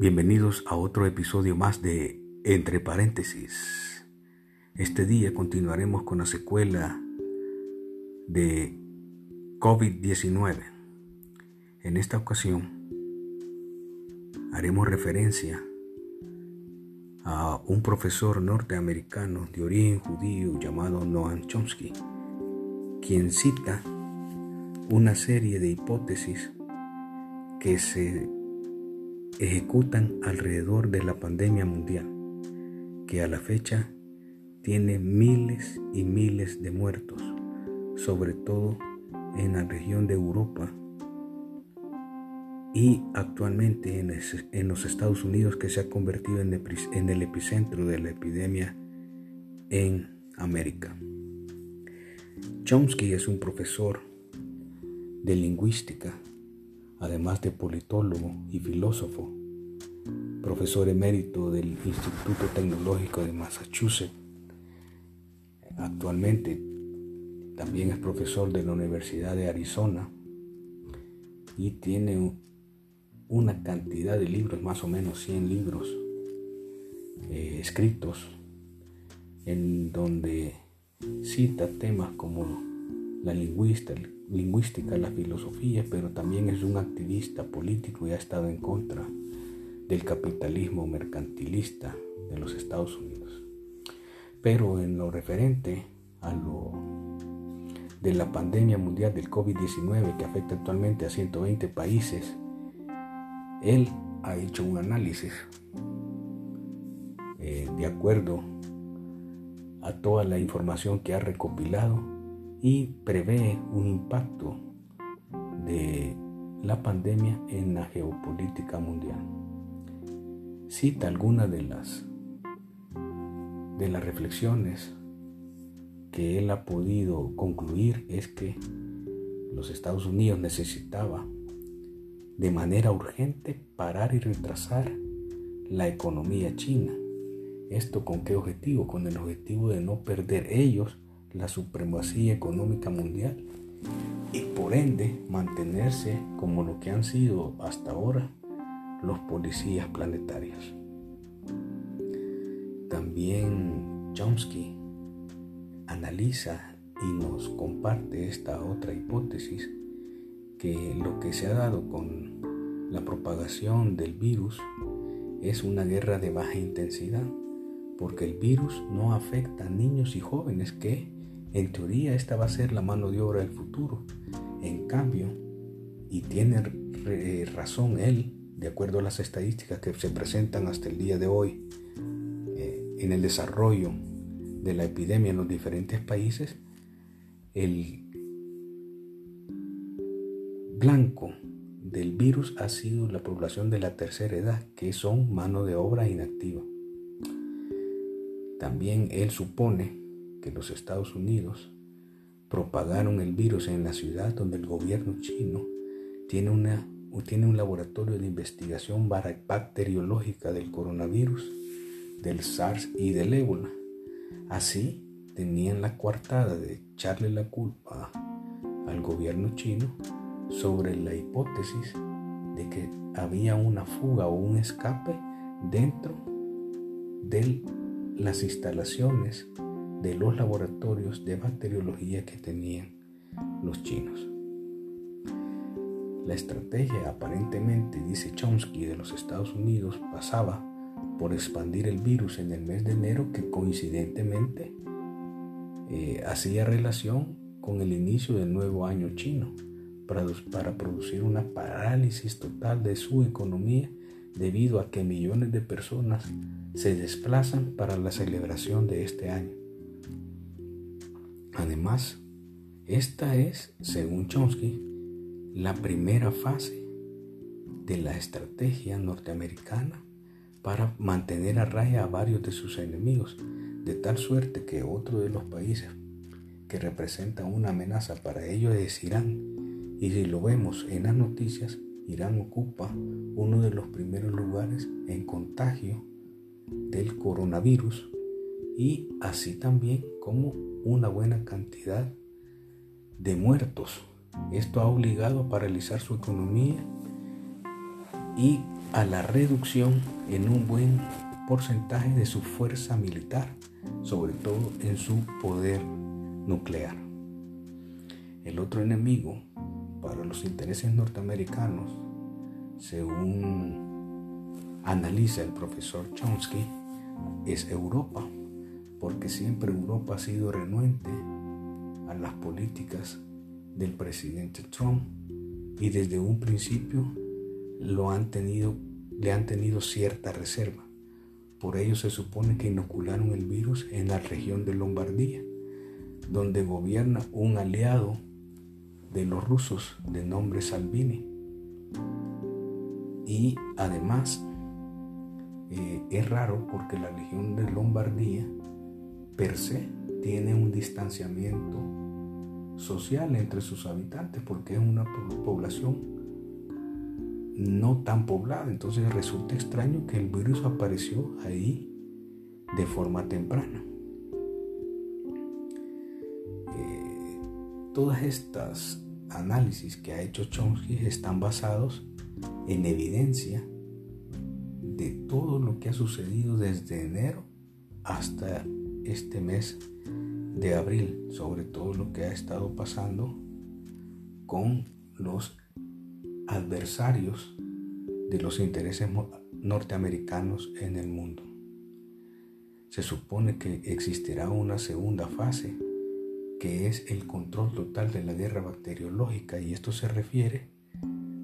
Bienvenidos a otro episodio más de Entre paréntesis. Este día continuaremos con la secuela de COVID-19. En esta ocasión haremos referencia a un profesor norteamericano de origen judío llamado Noam Chomsky, quien cita una serie de hipótesis que se ejecutan alrededor de la pandemia mundial, que a la fecha tiene miles y miles de muertos, sobre todo en la región de Europa y actualmente en, los Estados Unidos que se ha convertido en el epicentro de la epidemia en América. Chomsky es un profesor de lingüística además de politólogo y filósofo, profesor emérito del Instituto Tecnológico de Massachusetts. Actualmente también es profesor de la Universidad de Arizona y tiene una cantidad de libros, más o menos 100 libros eh, escritos, en donde cita temas como la lingüística, la filosofía, pero también es un activista político y ha estado en contra del capitalismo mercantilista de los Estados Unidos. Pero en lo referente a lo de la pandemia mundial del COVID-19 que afecta actualmente a 120 países, él ha hecho un análisis eh, de acuerdo a toda la información que ha recopilado y prevé un impacto de la pandemia en la geopolítica mundial. Cita algunas de las de las reflexiones que él ha podido concluir es que los Estados Unidos necesitaba de manera urgente parar y retrasar la economía china. ¿Esto con qué objetivo? Con el objetivo de no perder ellos la supremacía económica mundial y por ende mantenerse como lo que han sido hasta ahora los policías planetarios. También Chomsky analiza y nos comparte esta otra hipótesis que lo que se ha dado con la propagación del virus es una guerra de baja intensidad, porque el virus no afecta a niños y jóvenes que en teoría esta va a ser la mano de obra del futuro. En cambio, y tiene razón él, de acuerdo a las estadísticas que se presentan hasta el día de hoy eh, en el desarrollo de la epidemia en los diferentes países, el blanco del virus ha sido la población de la tercera edad, que son mano de obra inactiva. También él supone que los Estados Unidos propagaron el virus en la ciudad donde el gobierno chino tiene, una, tiene un laboratorio de investigación bacteriológica del coronavirus, del SARS y del ébola. Así tenían la coartada de echarle la culpa al gobierno chino sobre la hipótesis de que había una fuga o un escape dentro de las instalaciones de los laboratorios de bacteriología que tenían los chinos. La estrategia aparentemente, dice Chomsky, de los Estados Unidos pasaba por expandir el virus en el mes de enero que coincidentemente eh, hacía relación con el inicio del nuevo año chino para, para producir una parálisis total de su economía debido a que millones de personas se desplazan para la celebración de este año. Además, esta es, según Chomsky, la primera fase de la estrategia norteamericana para mantener a raya a varios de sus enemigos, de tal suerte que otro de los países que representa una amenaza para ellos es Irán. Y si lo vemos en las noticias, Irán ocupa uno de los primeros lugares en contagio del coronavirus y así también como una buena cantidad de muertos. Esto ha obligado a paralizar su economía y a la reducción en un buen porcentaje de su fuerza militar, sobre todo en su poder nuclear. El otro enemigo para los intereses norteamericanos, según analiza el profesor Chomsky, es Europa, porque siempre Europa ha sido renuente a las políticas del presidente Trump y desde un principio lo han tenido, le han tenido cierta reserva. Por ello se supone que inocularon el virus en la región de Lombardía, donde gobierna un aliado de los rusos de nombre Salvini. Y además eh, es raro porque la región de Lombardía per se tiene un distanciamiento social entre sus habitantes porque es una población no tan poblada. Entonces resulta extraño que el virus apareció ahí de forma temprana. Eh, todas estas análisis que ha hecho Chomsky están basados en evidencia de todo lo que ha sucedido desde enero hasta este mes de abril, sobre todo lo que ha estado pasando con los adversarios de los intereses norteamericanos en el mundo. Se supone que existirá una segunda fase, que es el control total de la guerra bacteriológica, y esto se refiere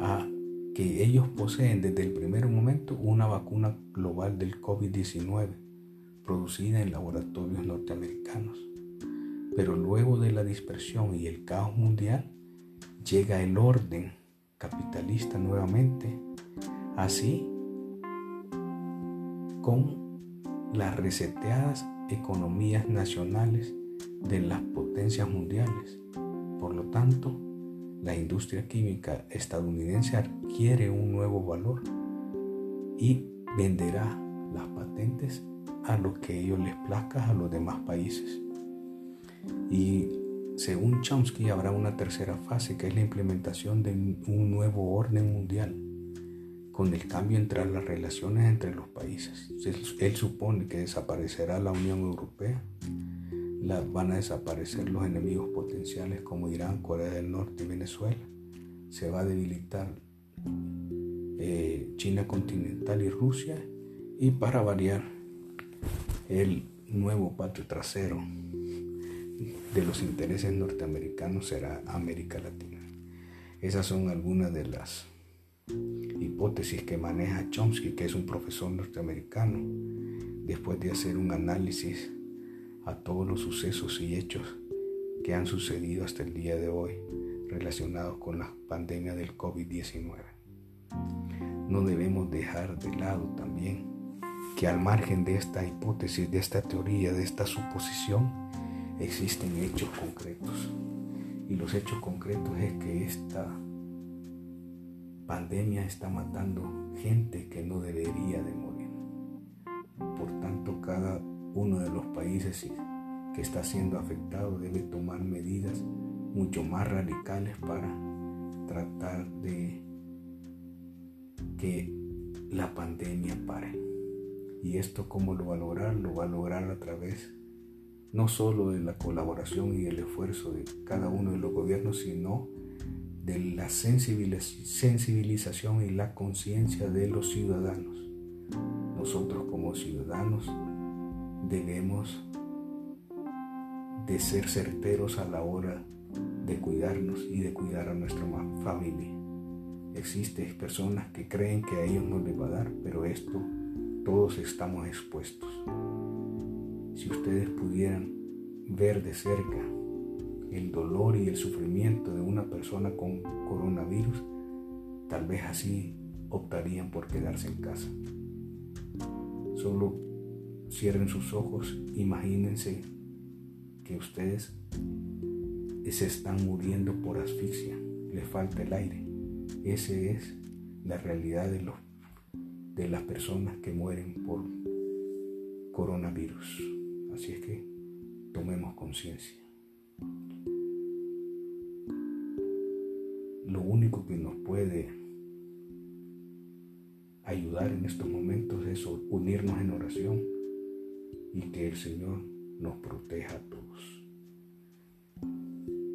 a que ellos poseen desde el primer momento una vacuna global del COVID-19 producida en laboratorios norteamericanos. Pero luego de la dispersión y el caos mundial, llega el orden capitalista nuevamente, así con las reseteadas economías nacionales de las potencias mundiales. Por lo tanto, la industria química estadounidense adquiere un nuevo valor y venderá las patentes a lo que ellos les plazca a los demás países. Y según Chomsky, habrá una tercera fase que es la implementación de un nuevo orden mundial con el cambio entre las relaciones entre los países. Él supone que desaparecerá la Unión Europea, van a desaparecer los enemigos potenciales como Irán, Corea del Norte y Venezuela, se va a debilitar eh, China continental y Rusia y para variar el nuevo patio trasero de los intereses norteamericanos será América Latina. Esas son algunas de las hipótesis que maneja Chomsky, que es un profesor norteamericano, después de hacer un análisis a todos los sucesos y hechos que han sucedido hasta el día de hoy relacionados con la pandemia del COVID-19. No debemos dejar de lado también que al margen de esta hipótesis, de esta teoría, de esta suposición, existen hechos concretos. Y los hechos concretos es que esta pandemia está matando gente que no debería de morir. Por tanto, cada uno de los países que está siendo afectado debe tomar medidas mucho más radicales para tratar de que la pandemia pare. ¿Y esto cómo lo va a lograr? Lo va a lograr a través no solo de la colaboración y el esfuerzo de cada uno de los gobiernos, sino de la sensibilización y la conciencia de los ciudadanos. Nosotros como ciudadanos debemos de ser certeros a la hora de cuidarnos y de cuidar a nuestra familia. Existen personas que creen que a ellos no les va a dar, pero esto todos estamos expuestos. Si ustedes pudieran ver de cerca el dolor y el sufrimiento de una persona con coronavirus, tal vez así optarían por quedarse en casa. Solo cierren sus ojos, imagínense que ustedes se están muriendo por asfixia, les falta el aire. Esa es la realidad de, los, de las personas que mueren por coronavirus. Así es que tomemos conciencia. Lo único que nos puede ayudar en estos momentos es unirnos en oración y que el Señor nos proteja a todos.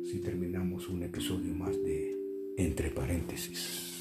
Si terminamos un episodio más de Entre paréntesis.